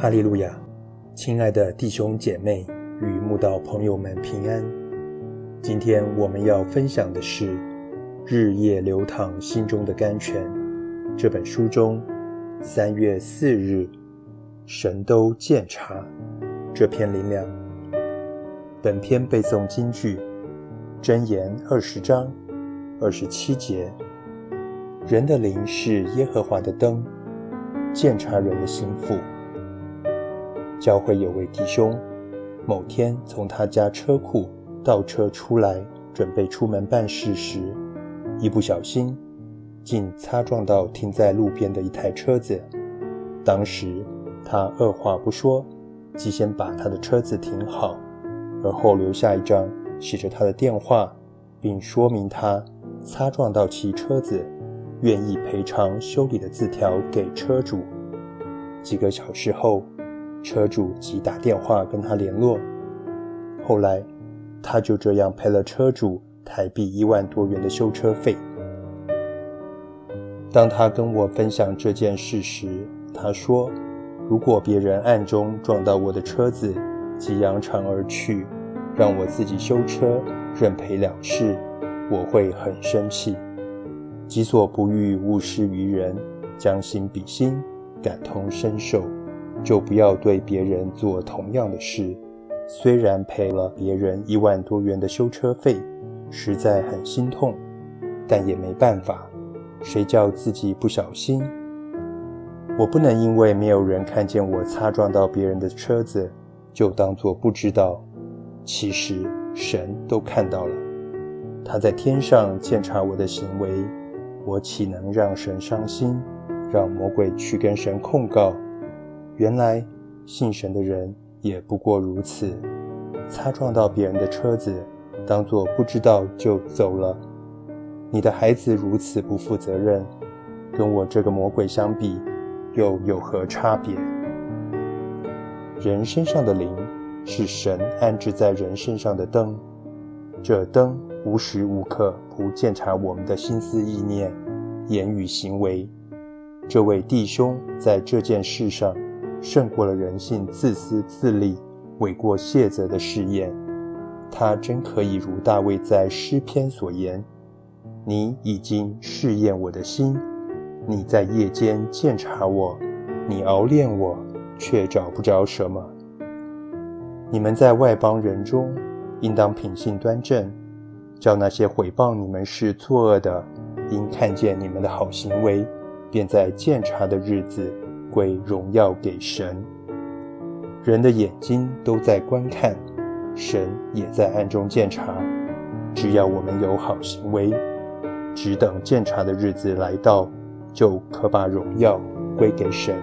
哈利路亚，亲爱的弟兄姐妹与慕道朋友们平安。今天我们要分享的是《日夜流淌心中的甘泉》这本书中三月四日神都鉴察这篇灵粮。本篇背诵金句：箴言二十章二十七节。人的灵是耶和华的灯，鉴察人的心腹。教会有位弟兄，某天从他家车库倒车出来，准备出门办事时，一不小心，竟擦撞到停在路边的一台车子。当时他二话不说，即先把他的车子停好，而后留下一张写着他的电话，并说明他擦撞到其车子，愿意赔偿修理的字条给车主。几个小时后。车主即打电话跟他联络，后来他就这样赔了车主台币一万多元的修车费。当他跟我分享这件事时，他说：“如果别人暗中撞到我的车子，即扬长而去，让我自己修车，认赔了事，我会很生气。己所不欲，勿施于人，将心比心，感同身受。”就不要对别人做同样的事。虽然赔了别人一万多元的修车费，实在很心痛，但也没办法。谁叫自己不小心？我不能因为没有人看见我擦撞到别人的车子，就当作不知道。其实神都看到了，他在天上监察我的行为，我岂能让神伤心，让魔鬼去跟神控告？原来信神的人也不过如此，擦撞到别人的车子，当作不知道就走了。你的孩子如此不负责任，跟我这个魔鬼相比，又有何差别？人身上的灵是神安置在人身上的灯，这灯无时无刻不检查我们的心思意念、言语行为。这位弟兄在这件事上。胜过了人性自私自利、诿过谢责的试验，他真可以如大卫在诗篇所言：“你已经试验我的心，你在夜间鉴察我，你熬炼我，却找不着什么。”你们在外邦人中，应当品性端正，叫那些毁谤你们是作恶的，因看见你们的好行为，便在鉴察的日子。归荣耀给神，人的眼睛都在观看，神也在暗中鉴察。只要我们有好行为，只等鉴察的日子来到，就可把荣耀归给神。